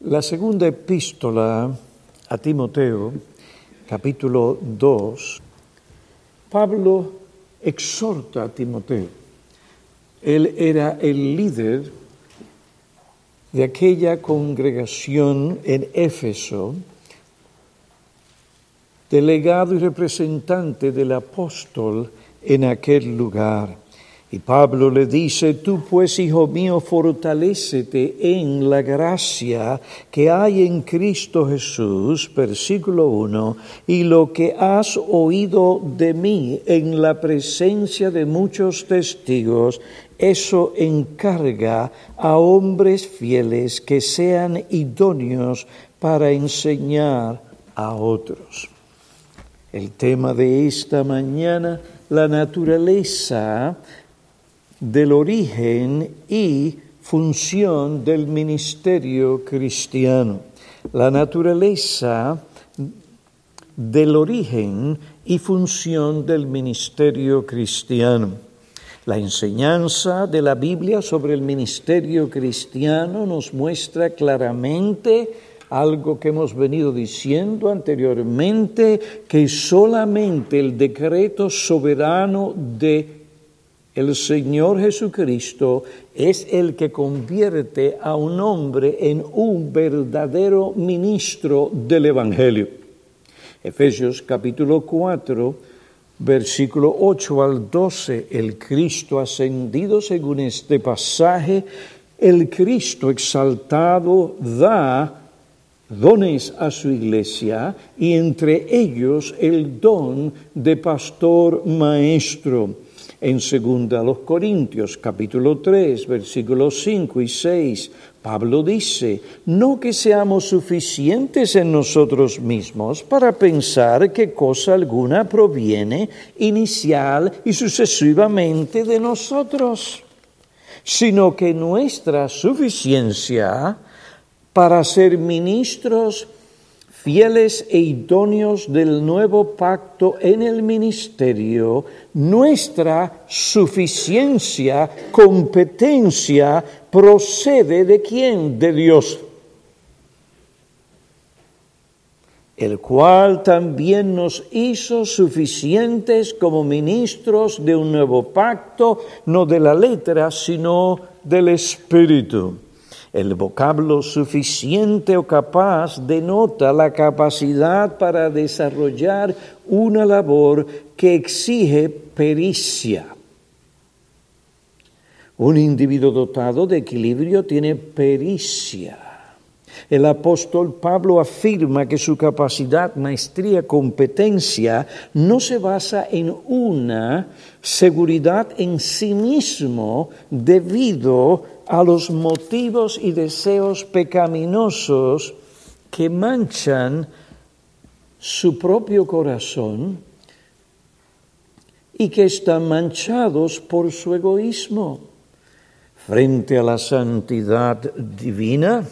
La segunda epístola a Timoteo, capítulo 2, Pablo exhorta a Timoteo. Él era el líder de aquella congregación en Éfeso, delegado y representante del apóstol en aquel lugar. Y Pablo le dice, tú pues, hijo mío, fortalécete en la gracia que hay en Cristo Jesús, versículo 1, y lo que has oído de mí en la presencia de muchos testigos, eso encarga a hombres fieles que sean idóneos para enseñar a otros. El tema de esta mañana, la naturaleza del origen y función del ministerio cristiano. La naturaleza del origen y función del ministerio cristiano. La enseñanza de la Biblia sobre el ministerio cristiano nos muestra claramente algo que hemos venido diciendo anteriormente, que solamente el decreto soberano de el Señor Jesucristo es el que convierte a un hombre en un verdadero ministro del Evangelio. Efesios capítulo 4, versículo 8 al 12, el Cristo ascendido según este pasaje, el Cristo exaltado da dones a su iglesia y entre ellos el don de pastor maestro en segunda a los Corintios capítulo 3 versículos 5 y 6, Pablo dice, no que seamos suficientes en nosotros mismos para pensar que cosa alguna proviene inicial y sucesivamente de nosotros, sino que nuestra suficiencia para ser ministros fieles e idóneos del nuevo pacto en el ministerio, nuestra suficiencia, competencia, procede de quién? De Dios. el cual también nos hizo suficientes como ministros de un nuevo pacto, no de la letra, sino del Espíritu. El vocablo suficiente o capaz denota la capacidad para desarrollar una labor que exige pericia. Un individuo dotado de equilibrio tiene pericia. El apóstol Pablo afirma que su capacidad, maestría, competencia no se basa en una seguridad en sí mismo debido a los motivos y deseos pecaminosos que manchan su propio corazón y que están manchados por su egoísmo. Frente a la santidad divina,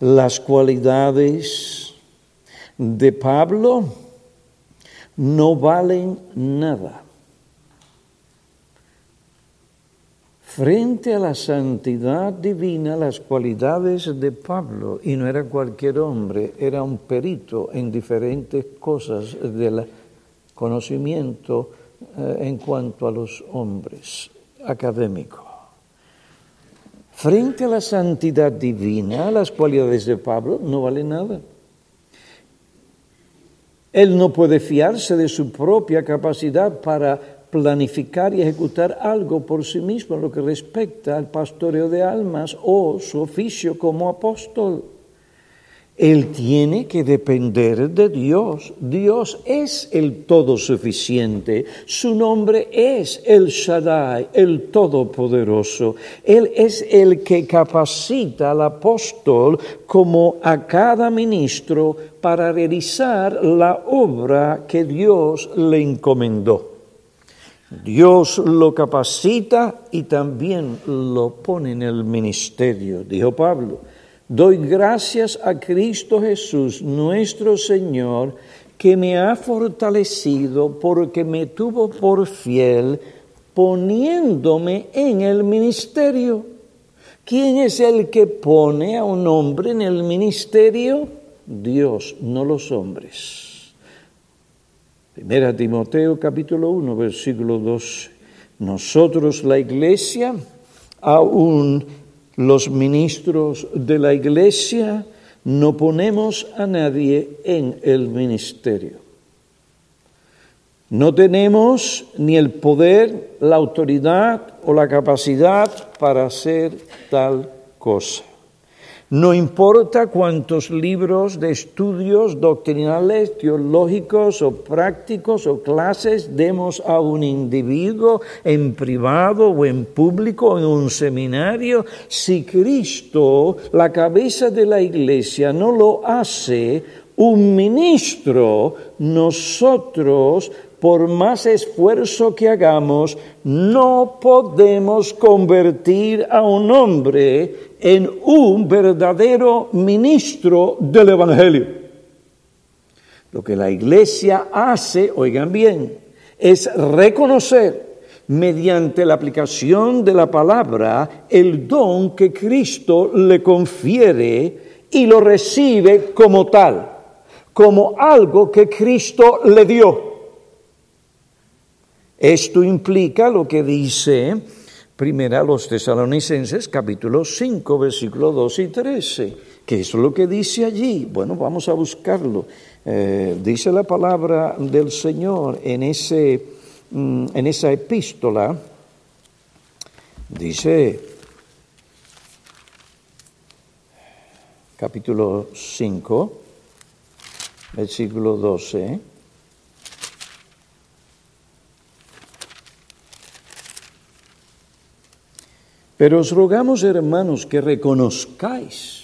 las cualidades de Pablo no valen nada. Frente a la santidad divina, las cualidades de Pablo, y no era cualquier hombre, era un perito en diferentes cosas del conocimiento eh, en cuanto a los hombres, académico. Frente a la santidad divina, las cualidades de Pablo no valen nada. Él no puede fiarse de su propia capacidad para planificar y ejecutar algo por sí mismo en lo que respecta al pastoreo de almas o su oficio como apóstol. Él tiene que depender de Dios. Dios es el todo suficiente. Su nombre es el Shaddai, el Todopoderoso. Él es el que capacita al apóstol como a cada ministro para realizar la obra que Dios le encomendó. Dios lo capacita y también lo pone en el ministerio, dijo Pablo. Doy gracias a Cristo Jesús, nuestro Señor, que me ha fortalecido porque me tuvo por fiel poniéndome en el ministerio ¿Quién es el que pone a un hombre en el ministerio? Dios, no los hombres. Primera Timoteo capítulo 1, versículo 12. Nosotros la iglesia, aún los ministros de la iglesia, no ponemos a nadie en el ministerio. No tenemos ni el poder, la autoridad o la capacidad para hacer tal cosa. No importa cuántos libros de estudios doctrinales, teológicos o prácticos o clases demos a un individuo en privado o en público en un seminario, si Cristo, la cabeza de la iglesia, no lo hace un ministro, nosotros por más esfuerzo que hagamos, no podemos convertir a un hombre en un verdadero ministro del Evangelio. Lo que la iglesia hace, oigan bien, es reconocer mediante la aplicación de la palabra el don que Cristo le confiere y lo recibe como tal, como algo que Cristo le dio. Esto implica lo que dice primera los tesalonicenses capítulo 5 versículo 2 y 13. ¿Qué es lo que dice allí? Bueno, vamos a buscarlo. Eh, dice la palabra del Señor en, mm, esa epístola. Dice capítulo 5, versículo 12. Pero os rogamos, hermanos, que reconozcáis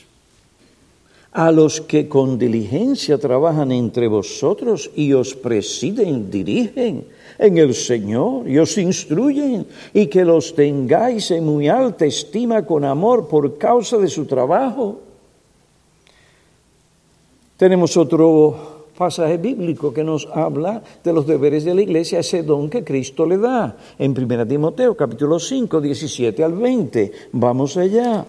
a los que con diligencia trabajan entre vosotros y os presiden, dirigen en el Señor y os instruyen y que los tengáis en muy alta estima con amor por causa de su trabajo. Tenemos otro pasaje bíblico que nos habla de los deberes de la iglesia, ese don que Cristo le da. En 1 Timoteo capítulo 5, 17 al 20. Vamos allá.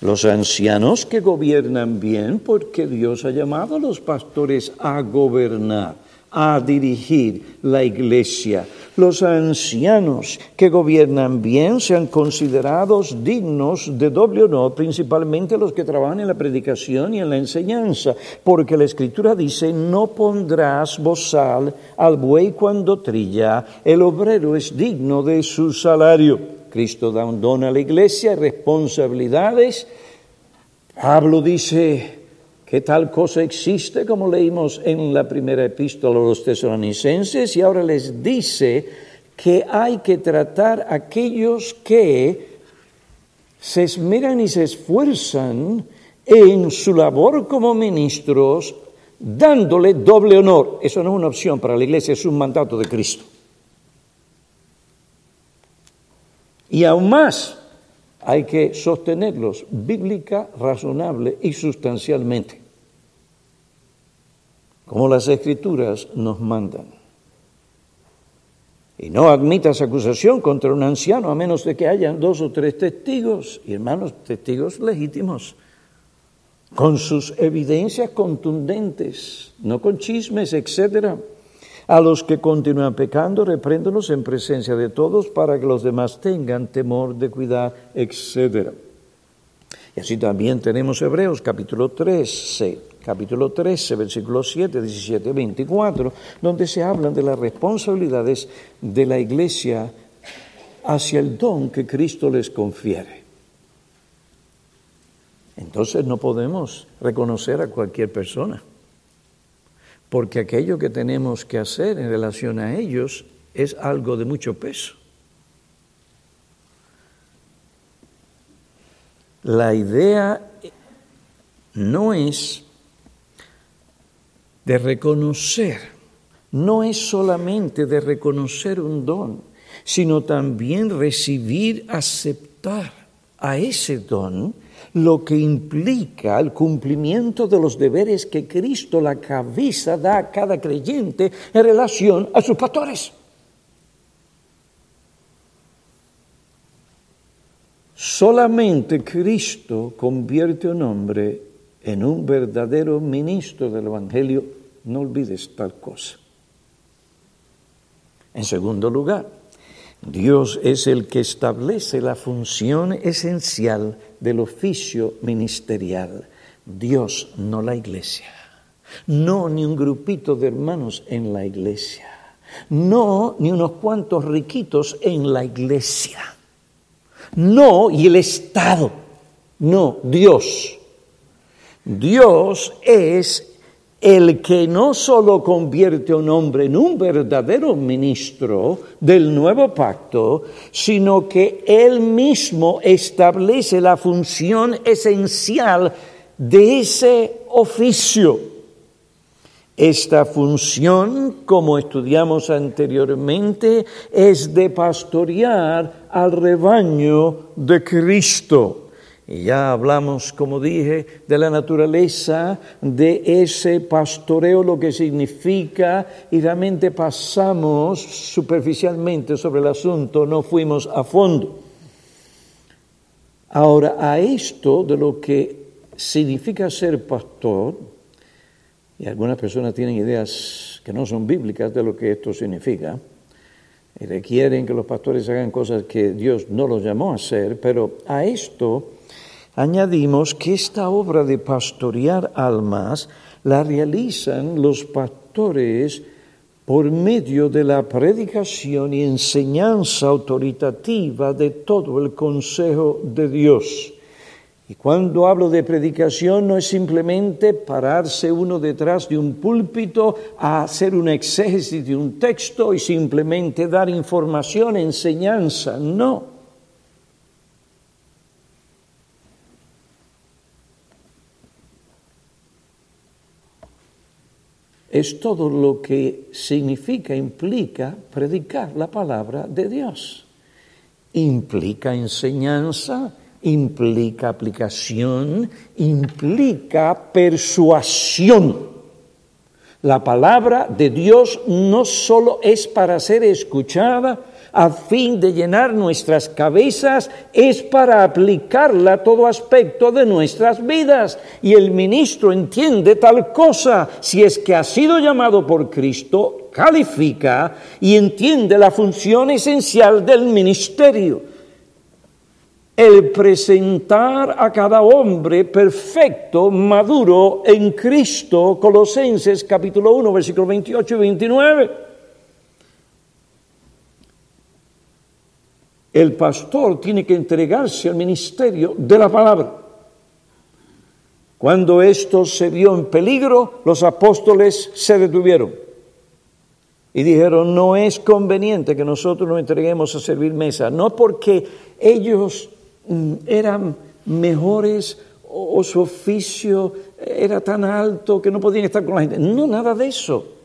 Los ancianos que gobiernan bien, porque Dios ha llamado a los pastores a gobernar a dirigir la iglesia. Los ancianos que gobiernan bien sean considerados dignos de doble honor, principalmente los que trabajan en la predicación y en la enseñanza, porque la escritura dice, no pondrás bozal al buey cuando trilla, el obrero es digno de su salario. Cristo da un don a la iglesia, responsabilidades. Pablo dice, que tal cosa existe, como leímos en la primera epístola a los tesalonicenses, y ahora les dice que hay que tratar a aquellos que se esmeran y se esfuerzan en su labor como ministros, dándole doble honor. Eso no es una opción para la iglesia, es un mandato de Cristo. Y aún más, hay que sostenerlos bíblica, razonable y sustancialmente como las escrituras nos mandan. Y no admitas acusación contra un anciano a menos de que hayan dos o tres testigos, y hermanos, testigos legítimos, con sus evidencias contundentes, no con chismes, etc. A los que continúan pecando, repréndolos en presencia de todos para que los demás tengan temor de cuidar, etc. Y así también tenemos Hebreos capítulo 13, capítulo 13, versículos 7, 17, 24, donde se hablan de las responsabilidades de la iglesia hacia el don que Cristo les confiere. Entonces no podemos reconocer a cualquier persona, porque aquello que tenemos que hacer en relación a ellos es algo de mucho peso. La idea no es de reconocer, no es solamente de reconocer un don, sino también recibir, aceptar a ese don lo que implica el cumplimiento de los deberes que Cristo, la cabeza, da a cada creyente en relación a sus pastores. Solamente Cristo convierte un hombre en un verdadero ministro del Evangelio. No olvides tal cosa. En segundo lugar, Dios es el que establece la función esencial del oficio ministerial. Dios, no la iglesia. No ni un grupito de hermanos en la iglesia. No ni unos cuantos riquitos en la iglesia. No y el Estado. No, Dios. Dios es el que no solo convierte a un hombre en un verdadero ministro del nuevo pacto, sino que él mismo establece la función esencial de ese oficio. Esta función, como estudiamos anteriormente, es de pastorear al rebaño de Cristo. Y ya hablamos, como dije, de la naturaleza de ese pastoreo, lo que significa, y realmente pasamos superficialmente sobre el asunto, no fuimos a fondo. Ahora, a esto de lo que significa ser pastor, y algunas personas tienen ideas que no son bíblicas de lo que esto significa, y requieren que los pastores hagan cosas que Dios no los llamó a hacer, pero a esto añadimos que esta obra de pastorear almas la realizan los pastores por medio de la predicación y enseñanza autoritativa de todo el consejo de Dios. Y cuando hablo de predicación no es simplemente pararse uno detrás de un púlpito a hacer un exégesis de un texto y simplemente dar información, enseñanza, no. Es todo lo que significa, implica predicar la palabra de Dios. Implica enseñanza, implica aplicación, implica persuasión. La palabra de Dios no solo es para ser escuchada, a fin de llenar nuestras cabezas es para aplicarla a todo aspecto de nuestras vidas. Y el ministro entiende tal cosa, si es que ha sido llamado por Cristo, califica y entiende la función esencial del ministerio. El presentar a cada hombre perfecto, maduro en Cristo, Colosenses capítulo 1, versículo 28 y 29. El pastor tiene que entregarse al ministerio de la palabra. Cuando esto se vio en peligro, los apóstoles se detuvieron y dijeron, no es conveniente que nosotros nos entreguemos a servir mesa, no porque ellos mm, eran mejores o su oficio era tan alto que no podían estar con la gente, no, nada de eso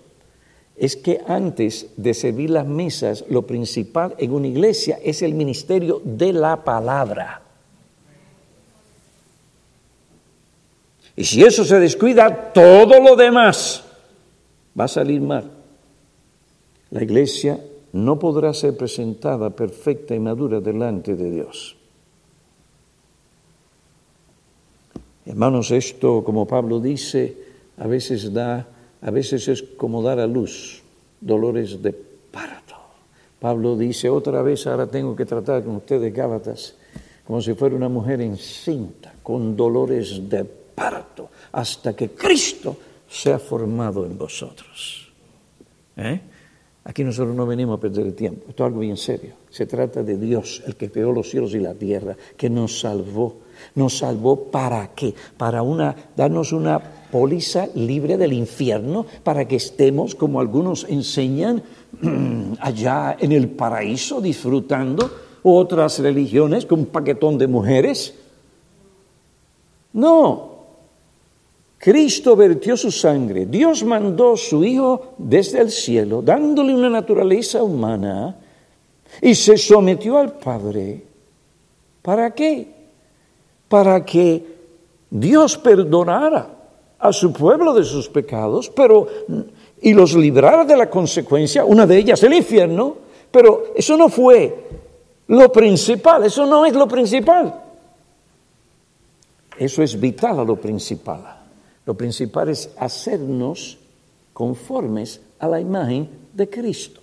es que antes de servir las mesas, lo principal en una iglesia es el ministerio de la palabra. Y si eso se descuida, todo lo demás va a salir mal. La iglesia no podrá ser presentada perfecta y madura delante de Dios. Hermanos, esto, como Pablo dice, a veces da a veces es como dar a luz dolores de parto. Pablo dice otra vez, ahora tengo que tratar con ustedes, Gálatas, como si fuera una mujer encinta, con dolores de parto, hasta que Cristo sea formado en vosotros. ¿Eh? Aquí nosotros no venimos a perder el tiempo, esto es algo bien serio. Se trata de Dios, el que creó los cielos y la tierra, que nos salvó. ¿Nos salvó para qué? Para una, darnos una póliza libre del infierno para que estemos, como algunos enseñan, allá en el paraíso disfrutando, otras religiones con un paquetón de mujeres. No, Cristo vertió su sangre, Dios mandó su Hijo desde el cielo, dándole una naturaleza humana, y se sometió al Padre. ¿Para qué? Para que Dios perdonara a su pueblo de sus pecados, pero y los librara de la consecuencia, una de ellas el infierno, pero eso no fue lo principal, eso no es lo principal. Eso es vital a lo principal. Lo principal es hacernos conformes a la imagen de Cristo.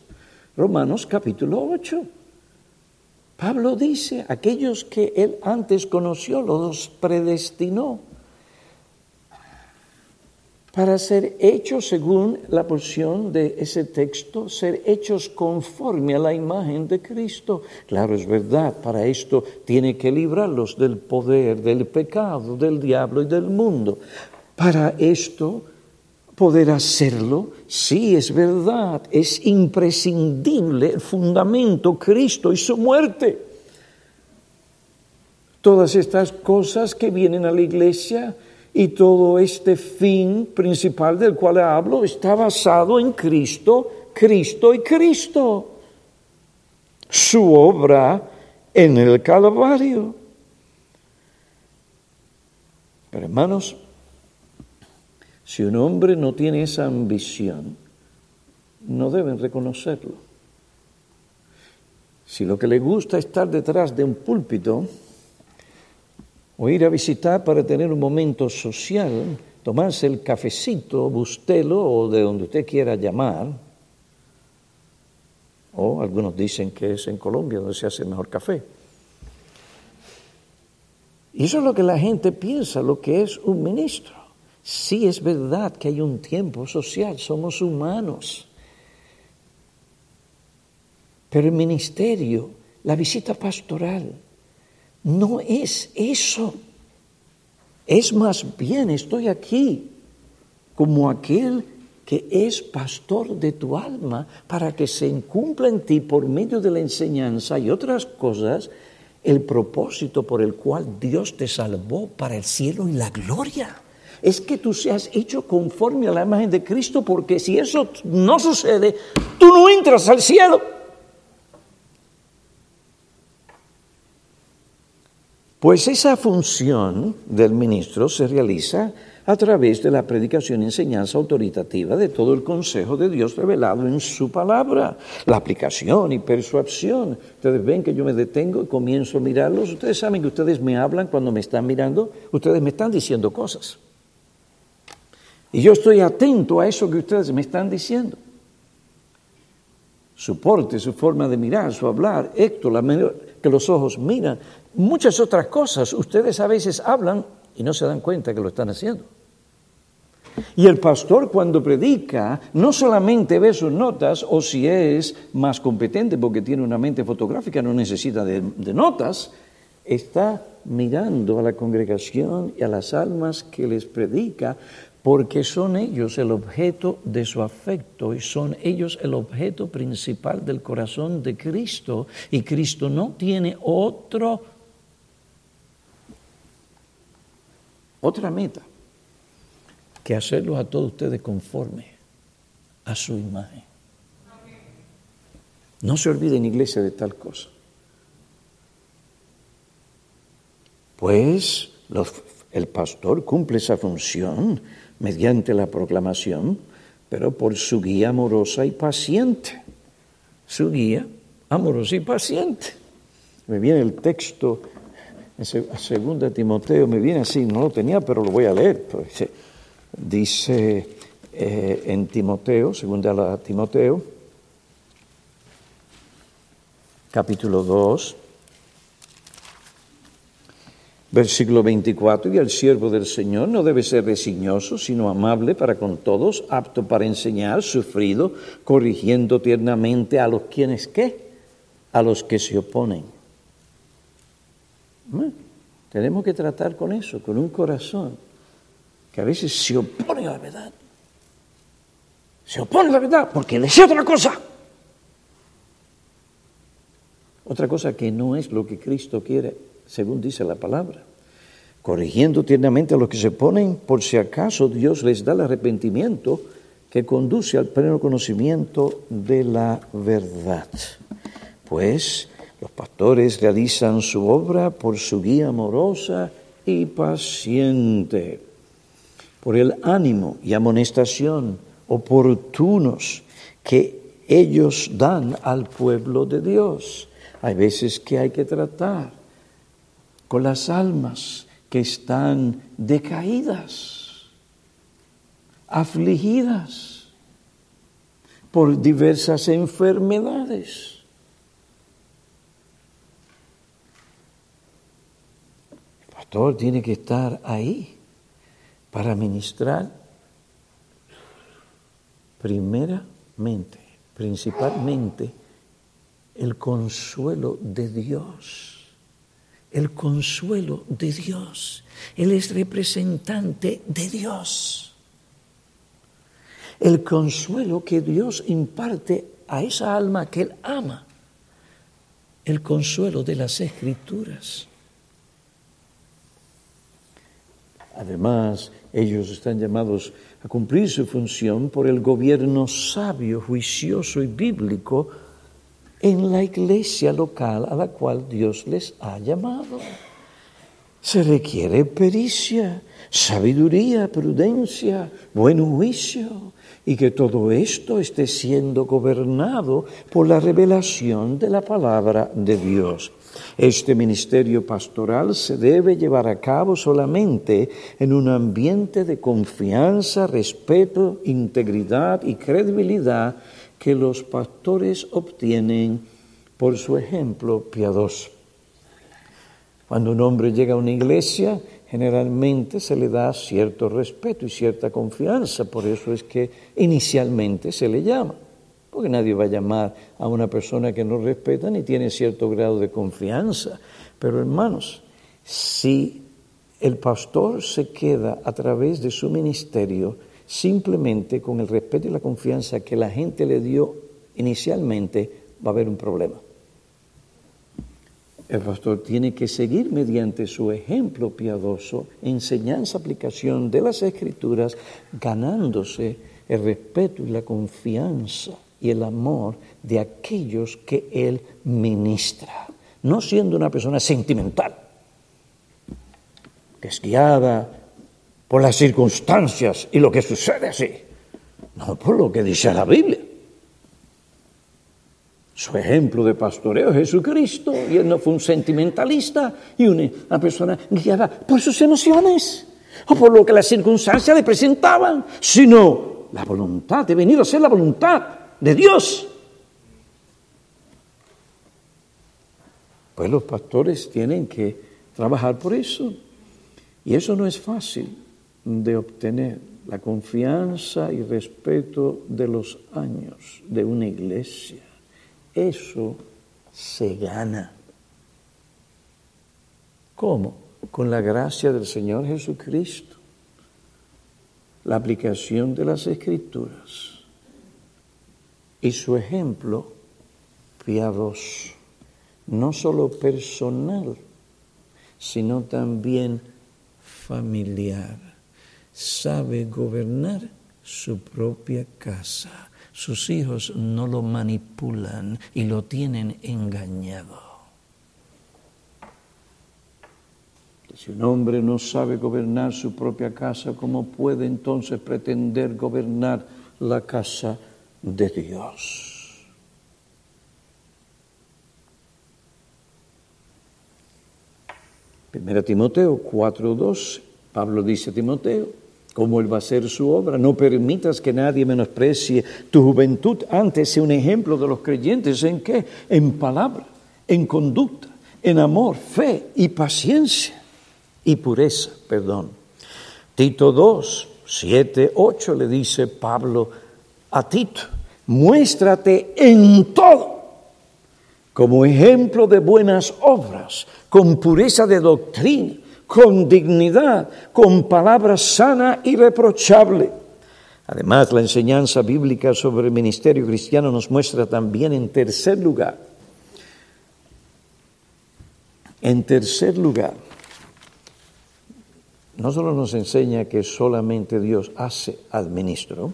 Romanos capítulo 8. Pablo dice, aquellos que él antes conoció, los predestinó para ser hechos, según la porción de ese texto, ser hechos conforme a la imagen de Cristo. Claro, es verdad, para esto tiene que librarlos del poder, del pecado, del diablo y del mundo. Para esto, poder hacerlo, sí, es verdad, es imprescindible el fundamento, Cristo y su muerte. Todas estas cosas que vienen a la iglesia, y todo este fin principal del cual hablo está basado en Cristo, Cristo y Cristo. Su obra en el Calvario. Pero hermanos, si un hombre no tiene esa ambición, no deben reconocerlo. Si lo que le gusta es estar detrás de un púlpito, o ir a visitar para tener un momento social, tomarse el cafecito, bustelo o de donde usted quiera llamar, o algunos dicen que es en Colombia donde se hace el mejor café. Y eso es lo que la gente piensa, lo que es un ministro. Sí es verdad que hay un tiempo social, somos humanos. Pero el ministerio, la visita pastoral, no es eso. Es más bien, estoy aquí como aquel que es pastor de tu alma para que se incumpla en ti por medio de la enseñanza y otras cosas el propósito por el cual Dios te salvó para el cielo y la gloria. Es que tú seas hecho conforme a la imagen de Cristo, porque si eso no sucede, tú no entras al cielo. Pues esa función del ministro se realiza a través de la predicación y enseñanza autoritativa de todo el consejo de Dios revelado en su palabra, la aplicación y persuasión. Ustedes ven que yo me detengo y comienzo a mirarlos. Ustedes saben que ustedes me hablan cuando me están mirando, ustedes me están diciendo cosas. Y yo estoy atento a eso que ustedes me están diciendo. Su porte, su forma de mirar, su hablar, Héctor, la que los ojos miran, muchas otras cosas. Ustedes a veces hablan y no se dan cuenta que lo están haciendo. Y el pastor cuando predica no solamente ve sus notas o si es más competente porque tiene una mente fotográfica, no necesita de, notas, está mirando a la congregación y a las almas que les predica porque son ellos el objeto de su afecto y son ellos el objeto principal del corazón de Cristo y Cristo no tiene otro otra meta que hacerlos a todos ustedes conforme a su imagen. No se olviden, iglesia, de tal cosa. Pues el pastor cumple esa función mediante la proclamación, pero por su guía amorosa y paciente. Su guía amorosa y paciente. Me viene el texto en segunda Timoteo, me viene así, no lo tenía, pero lo voy a leer. Pues, dice eh, en Timoteo, segunda Timoteo, capítulo 2, Versículo 24, y el siervo del Señor no debe ser resignoso, sino amable para con todos, apto para enseñar, sufrido, corrigiendo tiernamente a los quienes qué, a los que se oponen. tenemos que tratar con eso, con un corazón que a veces se opone a la verdad. Se opone a la verdad porque desea otra cosa. Otra cosa que no es lo que Cristo quiere según dice la palabra, corrigiendo tiernamente a los que se ponen, por si acaso Dios les da el arrepentimiento que conduce al pleno conocimiento de la verdad. Pues los pastores realizan su obra por su guía amorosa y paciente, por el ánimo y amonestación oportunos que ellos dan al pueblo de Dios. Hay veces que hay que tratar con las almas que están decaídas, afligidas por diversas enfermedades. El pastor tiene que estar ahí para ministrar primeramente, principalmente, el consuelo de Dios el consuelo de Dios. Él es representante de Dios. El consuelo que Dios imparte a esa alma que Él ama. El consuelo de las escrituras. Además, ellos están llamados a cumplir su función por el gobierno sabio, juicioso y bíblico en la iglesia local a la cual Dios les ha llamado. Se requiere pericia, sabiduría, prudencia, buen juicio y que todo esto esté siendo gobernado por la revelación de la palabra de Dios. Este ministerio pastoral se debe llevar a cabo solamente en un ambiente de confianza, respeto, integridad y credibilidad que los pastores obtienen por su ejemplo piadoso. Cuando un hombre llega a una iglesia, generalmente se le da cierto respeto y cierta confianza, por eso es que inicialmente se le llama, porque nadie va a llamar a una persona que no respeta ni tiene cierto grado de confianza. Pero hermanos, si el pastor se queda a través de su ministerio simplemente con el respeto y la confianza que la gente le dio inicialmente, va a haber un problema. El pastor tiene que seguir mediante su ejemplo piadoso, enseñanza, aplicación de las escrituras, ganándose el respeto y la confianza y el amor de aquellos que él ministra, no siendo una persona sentimental, que es por las circunstancias y lo que sucede así, no por lo que dice la Biblia. Su ejemplo de pastoreo es Jesucristo, y él no fue un sentimentalista y una, persona guiada por sus emociones o por lo que las circunstancias le presentaban, sino la voluntad de venir a ser la voluntad de Dios. Pues los pastores tienen que trabajar por eso. Y eso no es fácil de obtener la confianza y respeto de los años de una iglesia. Eso se gana. ¿Cómo? Con la gracia del Señor Jesucristo, la aplicación de las escrituras y su ejemplo piadoso, no solo personal, sino también familiar. Sabe gobernar su propia casa sus hijos no lo manipulan y lo tienen engañado. Si un hombre no sabe gobernar su propia casa, ¿cómo puede entonces pretender gobernar la casa de Dios? Primera Timoteo 4.2, Pablo dice a Timoteo, ¿Cómo Él va a hacer su obra. No permitas que nadie menosprecie tu juventud. Antes, sea un ejemplo de los creyentes. ¿En qué? En palabra, en conducta, en amor, fe y paciencia y pureza, perdón. Tito 2, 7, 8 le dice Pablo a Tito, muéstrate en todo como ejemplo de buenas obras, con pureza de doctrina con dignidad, con palabra sana y reprochable. Además, la enseñanza bíblica sobre el ministerio cristiano nos muestra también en tercer lugar, en tercer lugar, no solo nos enseña que solamente Dios hace administro,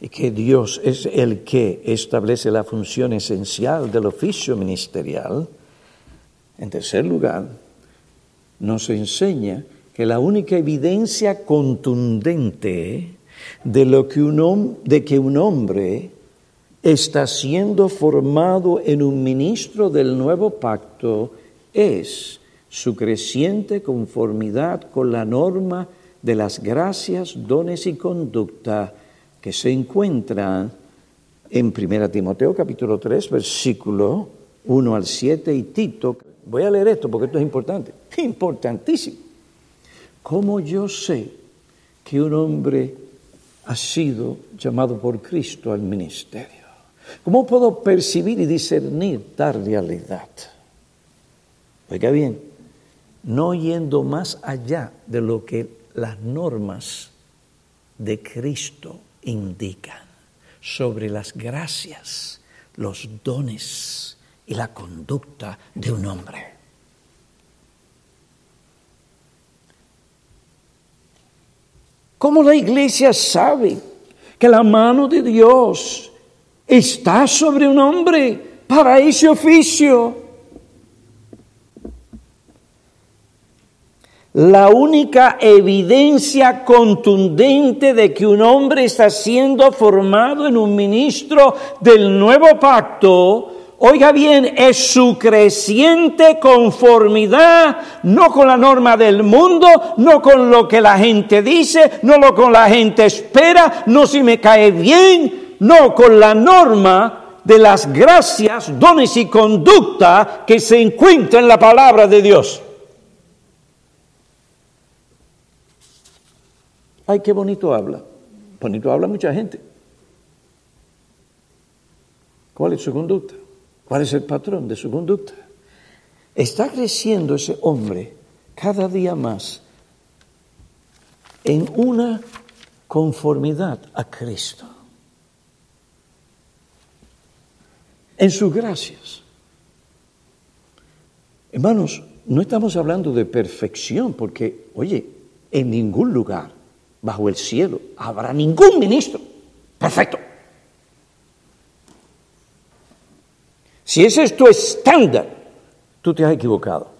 y que Dios es el que establece la función esencial del oficio ministerial, en tercer lugar, nos enseña que la única evidencia contundente de, lo que un, de que un hombre está siendo formado en un ministro del nuevo pacto es su creciente conformidad con la norma de las gracias, dones y conducta que se encuentran en 1 Timoteo capítulo 3, versículo 1 al 7 y Tito. Voy a leer esto porque esto es importante, importantísimo. ¿Cómo yo sé que un hombre ha sido llamado por Cristo al ministerio? ¿Cómo puedo percibir y discernir tal realidad? Oiga bien, no yendo más allá de lo que las normas de Cristo indican sobre las gracias, los dones y la conducta de un hombre. ¿Cómo la iglesia sabe que la mano de Dios está sobre un hombre para ese oficio? La única evidencia contundente de que un hombre está siendo formado en un ministro del nuevo pacto, oiga bien, es su creciente conformidad, no con la norma del mundo, no con lo que la gente dice, no lo con la gente espera, no si me cae bien, no con la norma de las gracias, dones y conducta que se encuentra en la palabra de Dios. Ay, qué bonito habla. Bonito habla mucha gente. ¿Cuál es su conducta? ¿Cuál es el patrón de su conducta? Está creciendo ese hombre cada día más en una conformidad a Cristo. En sus gracias. Hermanos, no estamos hablando de perfección porque, oye, en ningún lugar bajo el cielo habrá ningún ministro perfecto. Si ese es tu estándar, tú te has equivocado,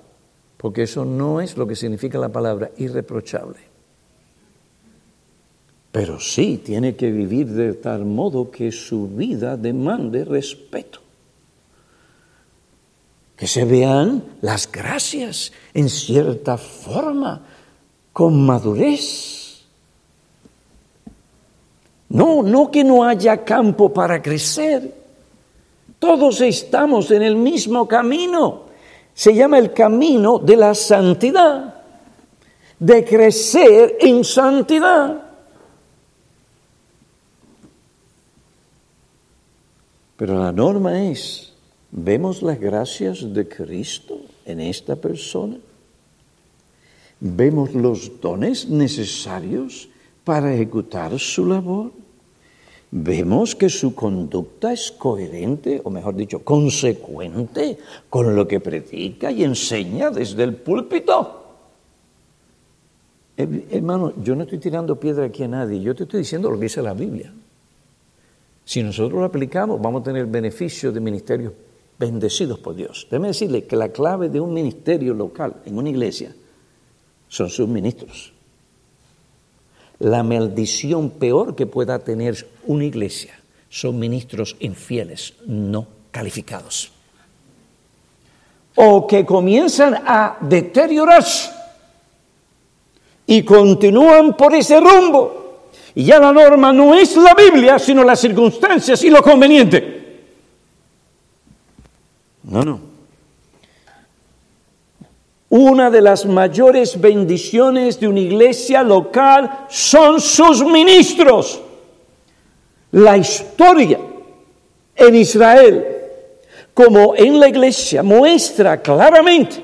porque eso no es lo que significa la palabra irreprochable. Pero sí tiene que vivir de tal modo que su vida demande respeto. Que se vean las gracias en cierta forma, con madurez no, no que no haya campo para crecer. Todos estamos en el mismo camino. Se llama el camino de la santidad, de crecer en santidad. Pero la norma es, ¿vemos las gracias de Cristo en esta persona? ¿Vemos los dones necesarios para ejecutar su labor? Vemos que su conducta es coherente, o mejor dicho, consecuente con lo que predica y enseña desde el púlpito. Hermano, yo no estoy tirando piedra aquí a nadie, yo te estoy diciendo lo que dice la Biblia. Si nosotros lo aplicamos, vamos a tener beneficio de ministerios bendecidos por Dios. Déjeme decirle que la clave de un ministerio local en una iglesia son sus ministros la maldición peor que pueda tener una iglesia son ministros infieles, no calificados. O que comienzan a deteriorarse y continúan por ese rumbo. Y ya la norma no es la Biblia, sino las circunstancias y lo conveniente. No, no. Una de las mayores bendiciones de una iglesia local son sus ministros. La historia en Israel, como en la iglesia, muestra claramente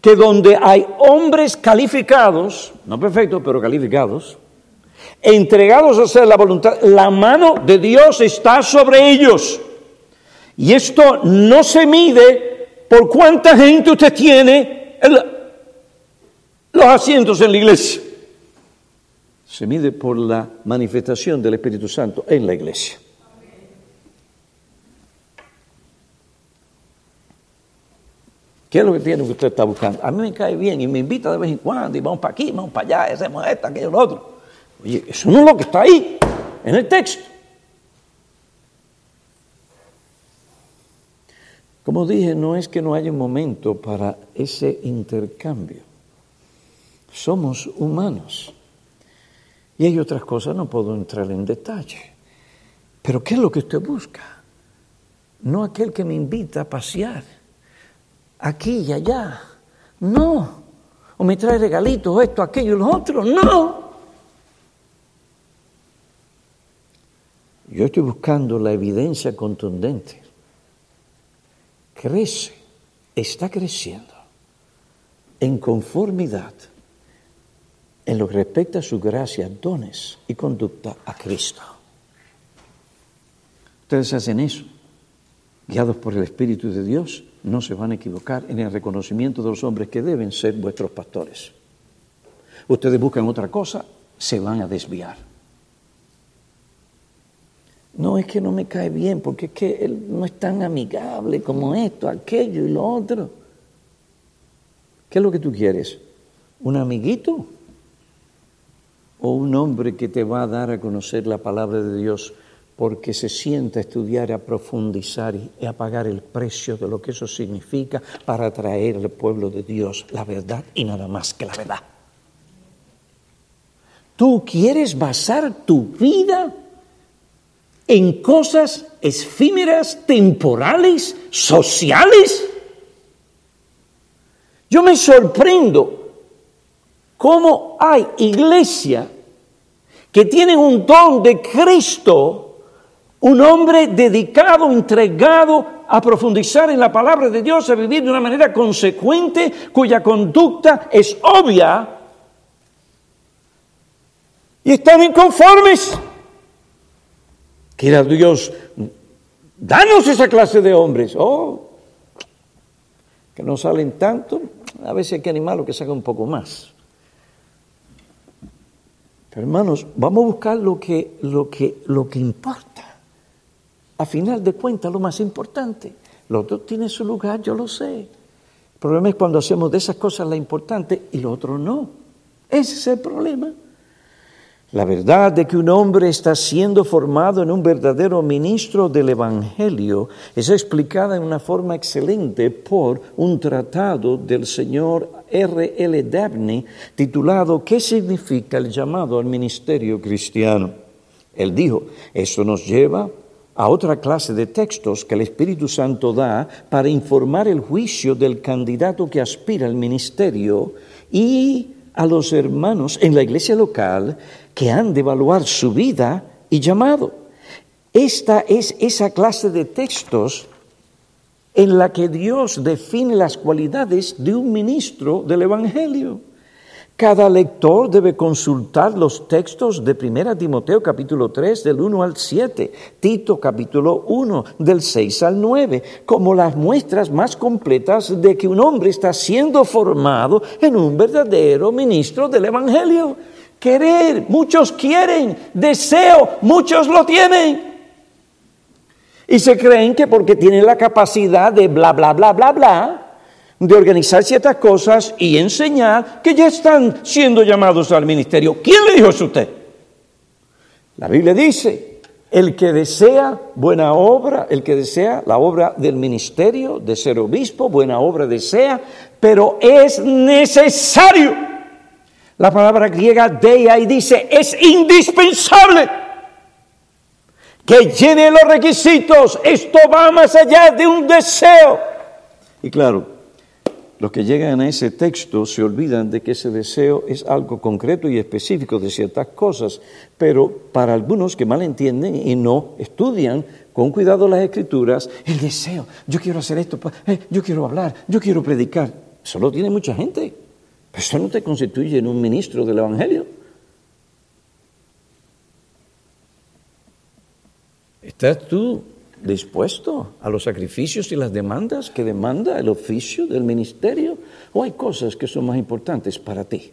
que donde hay hombres calificados, no perfectos, pero calificados, entregados a hacer la voluntad, la mano de Dios está sobre ellos. Y esto no se mide por cuánta gente usted tiene los asientos en la iglesia. Se mide por la manifestación del Espíritu Santo en la iglesia. ¿Qué es lo que tiene que usted está buscando? A mí me cae bien y me invita de vez en cuando y vamos para aquí, vamos para allá, hacemos esto, aquello, lo otro. Oye, eso no es lo que está ahí, en el texto. Como dije, no es que no haya un momento para ese intercambio. Somos humanos. Y hay otras cosas, no puedo entrar en detalle. Pero ¿qué es lo que usted busca? No aquel que me invita a pasear, aquí y allá. No. O me trae regalitos, esto, aquello y lo otro. No. Yo estoy buscando la evidencia contundente. Crece, está creciendo en conformidad en lo que respecta a su gracia, dones y conducta a Cristo. Ustedes hacen eso, guiados por el Espíritu de Dios, no se van a equivocar en el reconocimiento de los hombres que deben ser vuestros pastores. Ustedes buscan otra cosa, se van a desviar. No es que no me cae bien, porque es que él no es tan amigable como esto, aquello y lo otro. ¿Qué es lo que tú quieres? ¿Un amiguito? ¿O un hombre que te va a dar a conocer la palabra de Dios porque se sienta a estudiar, a profundizar y a pagar el precio de lo que eso significa para atraer al pueblo de Dios la verdad y nada más que la verdad? ¿Tú quieres basar tu vida en cosas efímeras, temporales, sociales. Yo me sorprendo cómo hay iglesia que tienen un don de Cristo, un hombre dedicado, entregado a profundizar en la palabra de Dios, a vivir de una manera consecuente, cuya conducta es obvia, y están inconformes. Quiera Dios, danos esa clase de hombres. Oh, que no salen tanto, a veces hay que animarlo que salga un poco más. Pero hermanos, vamos a buscar lo que, lo que, lo que importa. A final de cuentas, lo más importante. Lo otro tiene su lugar, yo lo sé. El problema es cuando hacemos de esas cosas la importante y lo otro no. Ese es el problema. La verdad de que un hombre está siendo formado en un verdadero ministro del Evangelio es explicada en una forma excelente por un tratado del señor R. L. Dabney titulado ¿Qué significa el llamado al ministerio cristiano? Él dijo, eso nos lleva a otra clase de textos que el Espíritu Santo da para informar el juicio del candidato que aspira al ministerio y a los hermanos en la iglesia local que han de evaluar su vida y llamado. Esta es esa clase de textos en la que Dios define las cualidades de un ministro del Evangelio. Cada lector debe consultar los textos de 1 Timoteo capítulo 3 del 1 al 7, Tito capítulo 1 del 6 al 9, como las muestras más completas de que un hombre está siendo formado en un verdadero ministro del Evangelio. Querer, muchos quieren, deseo, muchos lo tienen. Y se creen que porque tienen la capacidad de bla, bla, bla, bla, bla, de organizar ciertas cosas y enseñar que ya están siendo llamados al ministerio. ¿Quién le dijo eso a usted? La Biblia dice, el que desea buena obra, el que desea la obra del ministerio, de ser obispo, buena obra desea, pero es necesario. La palabra griega deia y dice, es indispensable que llene los requisitos. Esto va más allá de un deseo. Y claro, los que llegan a ese texto se olvidan de que ese deseo es algo concreto y específico de ciertas cosas, pero para algunos que mal entienden y no estudian con cuidado las escrituras, el deseo, yo quiero hacer esto, eh, yo quiero hablar, yo quiero predicar, eso lo tiene mucha gente, pero eso no te constituye en un ministro del Evangelio. ¿Estás tú dispuesto a los sacrificios y las demandas que demanda el oficio del ministerio? ¿O hay cosas que son más importantes para ti,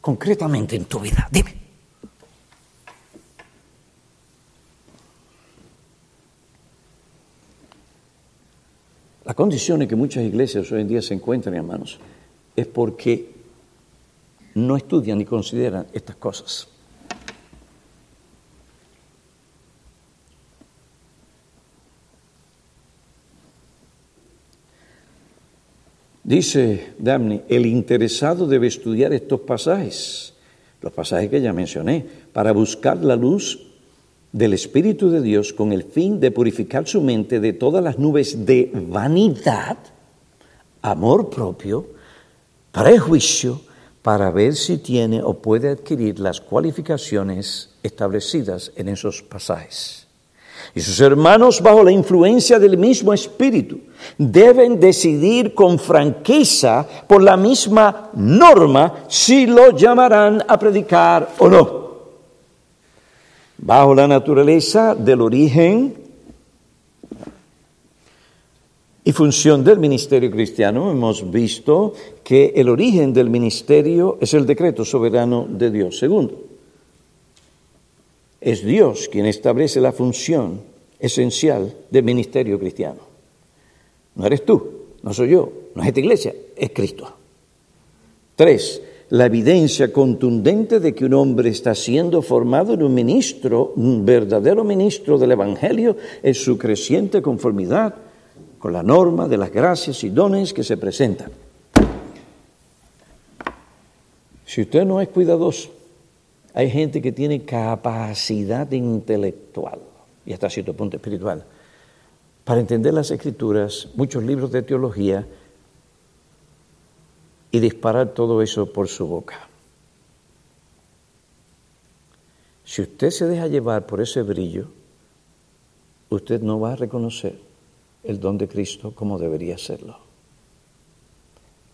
concretamente en tu vida? Dime. La condición en que muchas iglesias hoy en día se encuentran, hermanos, es porque no estudian ni consideran estas cosas. Dice Damni, el interesado debe estudiar estos pasajes, los pasajes que ya mencioné, para buscar la luz del Espíritu de Dios con el fin de purificar su mente de todas las nubes de vanidad, amor propio, prejuicio, para ver si tiene o puede adquirir las cualificaciones establecidas en esos pasajes. Y sus hermanos, bajo la influencia del mismo Espíritu, deben decidir con franqueza por la misma norma si lo llamarán a predicar o no. Bajo la naturaleza del origen y función del ministerio cristiano, hemos visto que el origen del ministerio es el decreto soberano de Dios. Segundo, es Dios quien establece la función esencial del ministerio cristiano. No eres tú, no soy yo, no es esta iglesia, es Cristo. Tres, la evidencia contundente de que un hombre está siendo formado en un ministro, un verdadero ministro del Evangelio, es su creciente conformidad con la norma de las gracias y dones que se presentan. Si usted no es cuidadoso, hay gente que tiene capacidad intelectual y hasta cierto punto espiritual para entender las escrituras, muchos libros de teología y disparar todo eso por su boca. Si usted se deja llevar por ese brillo, usted no va a reconocer el don de Cristo como debería serlo.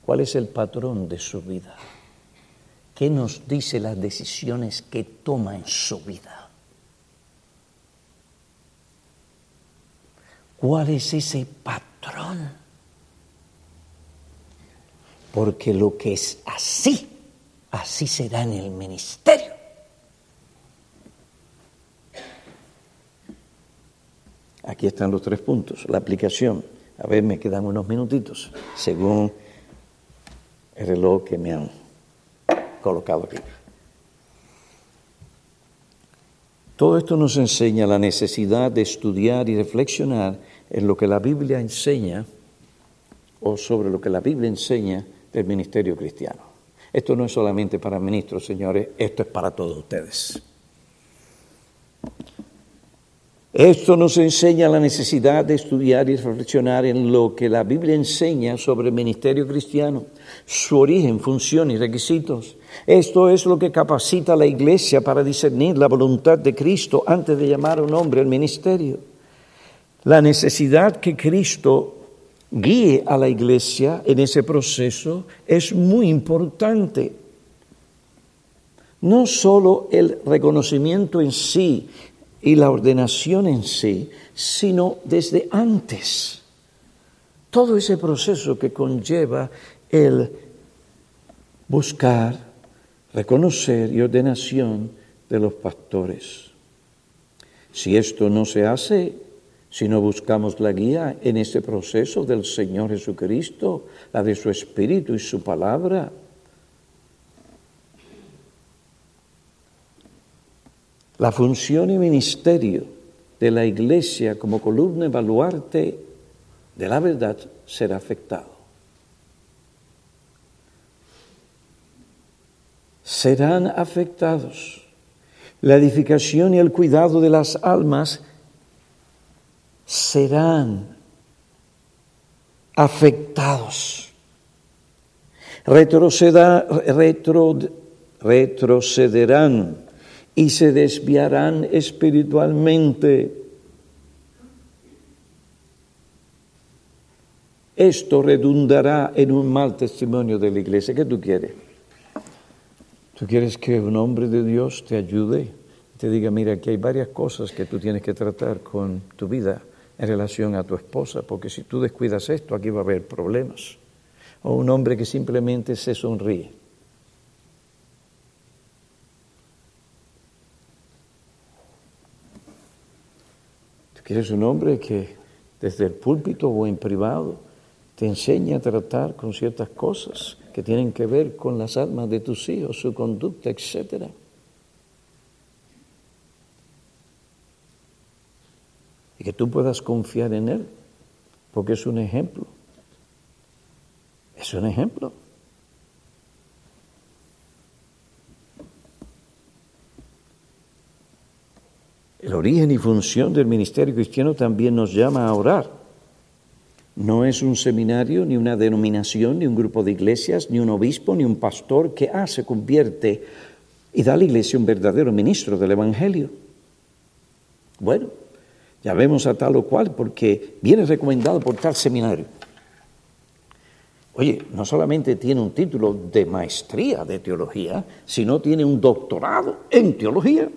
¿Cuál es el patrón de su vida? ¿Qué nos dice las decisiones que toma en su vida? ¿Cuál es ese patrón? Porque lo que es así, así será en el ministerio. Aquí están los tres puntos, la aplicación. A ver, me quedan unos minutitos, según el reloj que me han colocado aquí. Todo esto nos enseña la necesidad de estudiar y reflexionar en lo que la Biblia enseña o sobre lo que la Biblia enseña del ministerio cristiano. Esto no es solamente para ministros, señores, esto es para todos ustedes. Esto nos enseña la necesidad de estudiar y reflexionar en lo que la Biblia enseña sobre el ministerio cristiano, su origen, función y requisitos. Esto es lo que capacita a la iglesia para discernir la voluntad de Cristo antes de llamar a un hombre al ministerio. La necesidad que Cristo guíe a la iglesia en ese proceso es muy importante. No solo el reconocimiento en sí y la ordenación en sí, sino desde antes. Todo ese proceso que conlleva el buscar, reconocer y ordenación de los pastores. Si esto no se hace, si no buscamos la guía en ese proceso del Señor Jesucristo, la de su Espíritu y su palabra, La función y ministerio de la Iglesia como columna baluarte de la verdad será afectado. Serán afectados. La edificación y el cuidado de las almas serán afectados. retrocederán y se desviarán espiritualmente. Esto redundará en un mal testimonio de la iglesia. ¿Qué tú quieres? ¿Tú quieres que un hombre de Dios te ayude? Te diga, mira, aquí hay varias cosas que tú tienes que tratar con tu vida en relación a tu esposa, porque si tú descuidas esto, aquí va a haber problemas. O un hombre que simplemente se sonríe. ¿Quieres un hombre que desde el púlpito o en privado te enseñe a tratar con ciertas cosas que tienen que ver con las almas de tus hijos, su conducta, etcétera? Y que tú puedas confiar en él, porque es un ejemplo. Es un ejemplo. El origen y función del ministerio cristiano también nos llama a orar. No es un seminario, ni una denominación, ni un grupo de iglesias, ni un obispo, ni un pastor que ah, se convierte y da a la iglesia un verdadero ministro del Evangelio. Bueno, ya vemos a tal o cual porque viene recomendado por tal seminario. Oye, no solamente tiene un título de maestría de teología, sino tiene un doctorado en teología.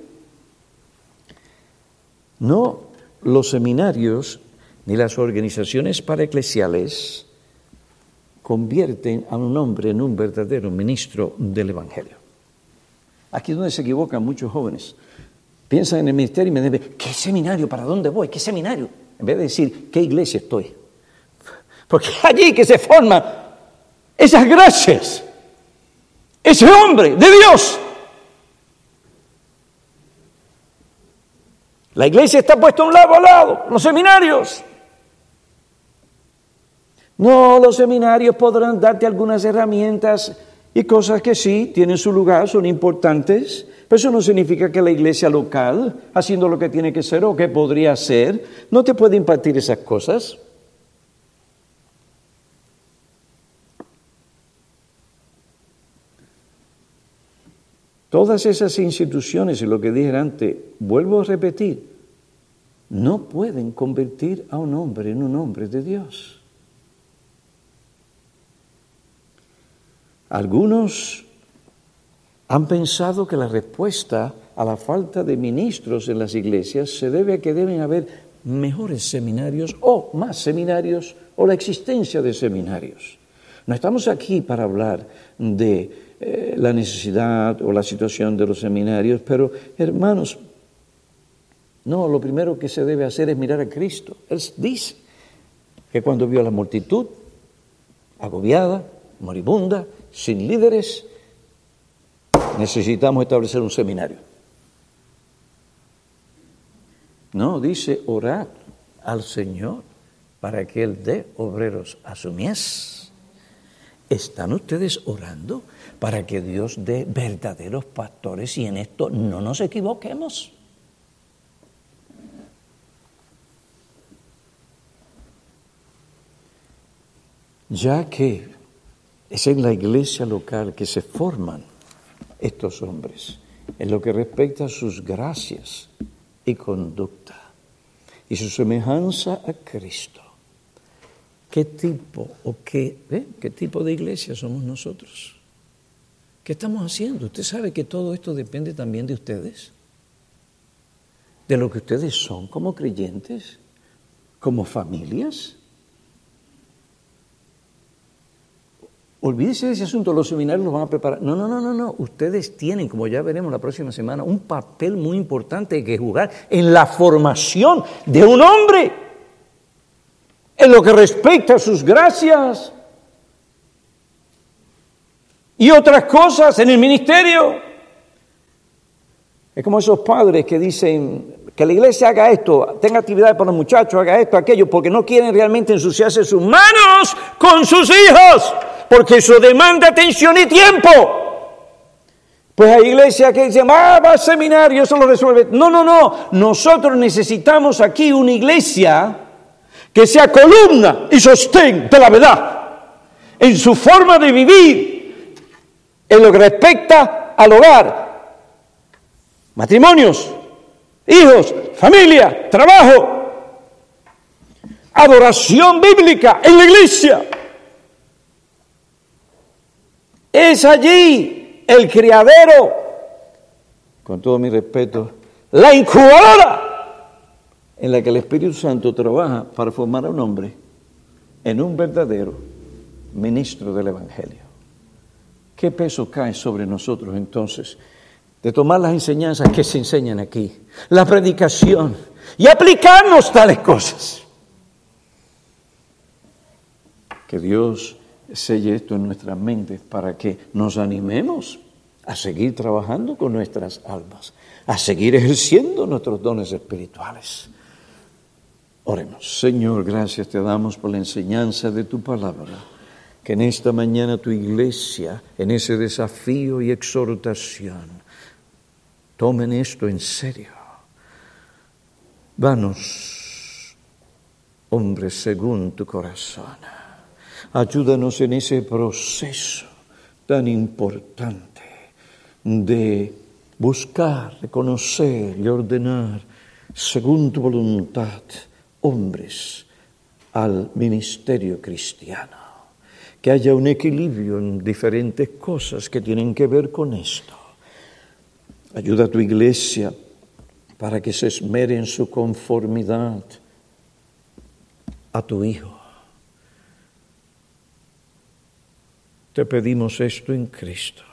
No los seminarios ni las organizaciones paraeclesiales convierten a un hombre en un verdadero ministro del Evangelio. Aquí es donde se equivocan muchos jóvenes. Piensan en el ministerio y me dicen, ¿qué seminario? ¿Para dónde voy? ¿Qué seminario? En vez de decir, ¿qué iglesia estoy? Porque allí que se forman esas gracias, ese hombre de Dios La iglesia está puesta un lado a lado, los seminarios. No, los seminarios podrán darte algunas herramientas y cosas que sí tienen su lugar, son importantes, pero eso no significa que la iglesia local, haciendo lo que tiene que ser o que podría ser, no te puede impartir esas cosas. Todas esas instituciones, y lo que dije antes, vuelvo a repetir, no pueden convertir a un hombre en un hombre de Dios. Algunos han pensado que la respuesta a la falta de ministros en las iglesias se debe a que deben haber mejores seminarios o más seminarios o la existencia de seminarios. No estamos aquí para hablar de eh, la necesidad o la situación de los seminarios, pero hermanos, no, lo primero que se debe hacer es mirar a Cristo. Él dice que cuando vio a la multitud agobiada, moribunda, sin líderes, necesitamos establecer un seminario. No, dice orar al Señor para que Él dé obreros a su mies. ¿Están ustedes orando? Para que Dios dé verdaderos pastores y en esto no nos equivoquemos. Ya que es en la iglesia local que se forman estos hombres, en lo que respecta a sus gracias y conducta y su semejanza a Cristo. ¿Qué tipo o qué, qué tipo de iglesia somos nosotros? ¿Qué estamos haciendo? Usted sabe que todo esto depende también de ustedes, de lo que ustedes son como creyentes, como familias. Olvídese de ese asunto, los seminarios los van a preparar. No, no, no, no, no. Ustedes tienen, como ya veremos la próxima semana, un papel muy importante que jugar en la formación de un hombre, en lo que respecta a sus gracias, y otras cosas en el ministerio. Es como esos padres que dicen que la iglesia haga esto, tenga actividades para los muchachos, haga esto, aquello, porque no quieren realmente ensuciarse sus manos con sus hijos, porque eso demanda atención y tiempo. Pues hay iglesias que dicen, ah, va al seminario, eso lo resuelve. No, no, no. Nosotros necesitamos aquí una iglesia que sea columna y sostén de la verdad en su forma de vivir, en lo que respecta al hogar. Matrimonios, hijos, familia, trabajo, adoración bíblica en la iglesia. Es allí el criadero, con todo mi respeto, la incubadora en la que el Espíritu Santo trabaja para formar a un hombre en un verdadero ministro del Evangelio. ¿Qué peso cae sobre nosotros entonces? De tomar las enseñanzas que se enseñan aquí, la predicación y aplicarnos tales cosas. Que Dios selle esto en nuestras mentes para que nos animemos a seguir trabajando con nuestras almas, a seguir ejerciendo nuestros dones espirituales. Oremos. Señor, gracias te damos por la enseñanza de tu palabra que en esta mañana tu iglesia, en ese desafío y exhortación, tomen esto en serio. Danos, hombres, según tu corazón. Ayúdanos en ese proceso tan importante de buscar, reconocer y ordenar, según tu voluntad, hombres al ministerio cristiano. Que haya un equilibrio en diferentes cosas que tienen que ver con esto. Ayuda a tu iglesia para que se esmere en su conformidad a tu Hijo. Te pedimos esto en Cristo,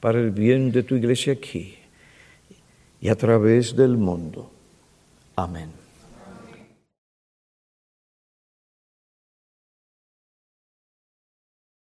para el bien de tu iglesia aquí y a través del mundo. Amén.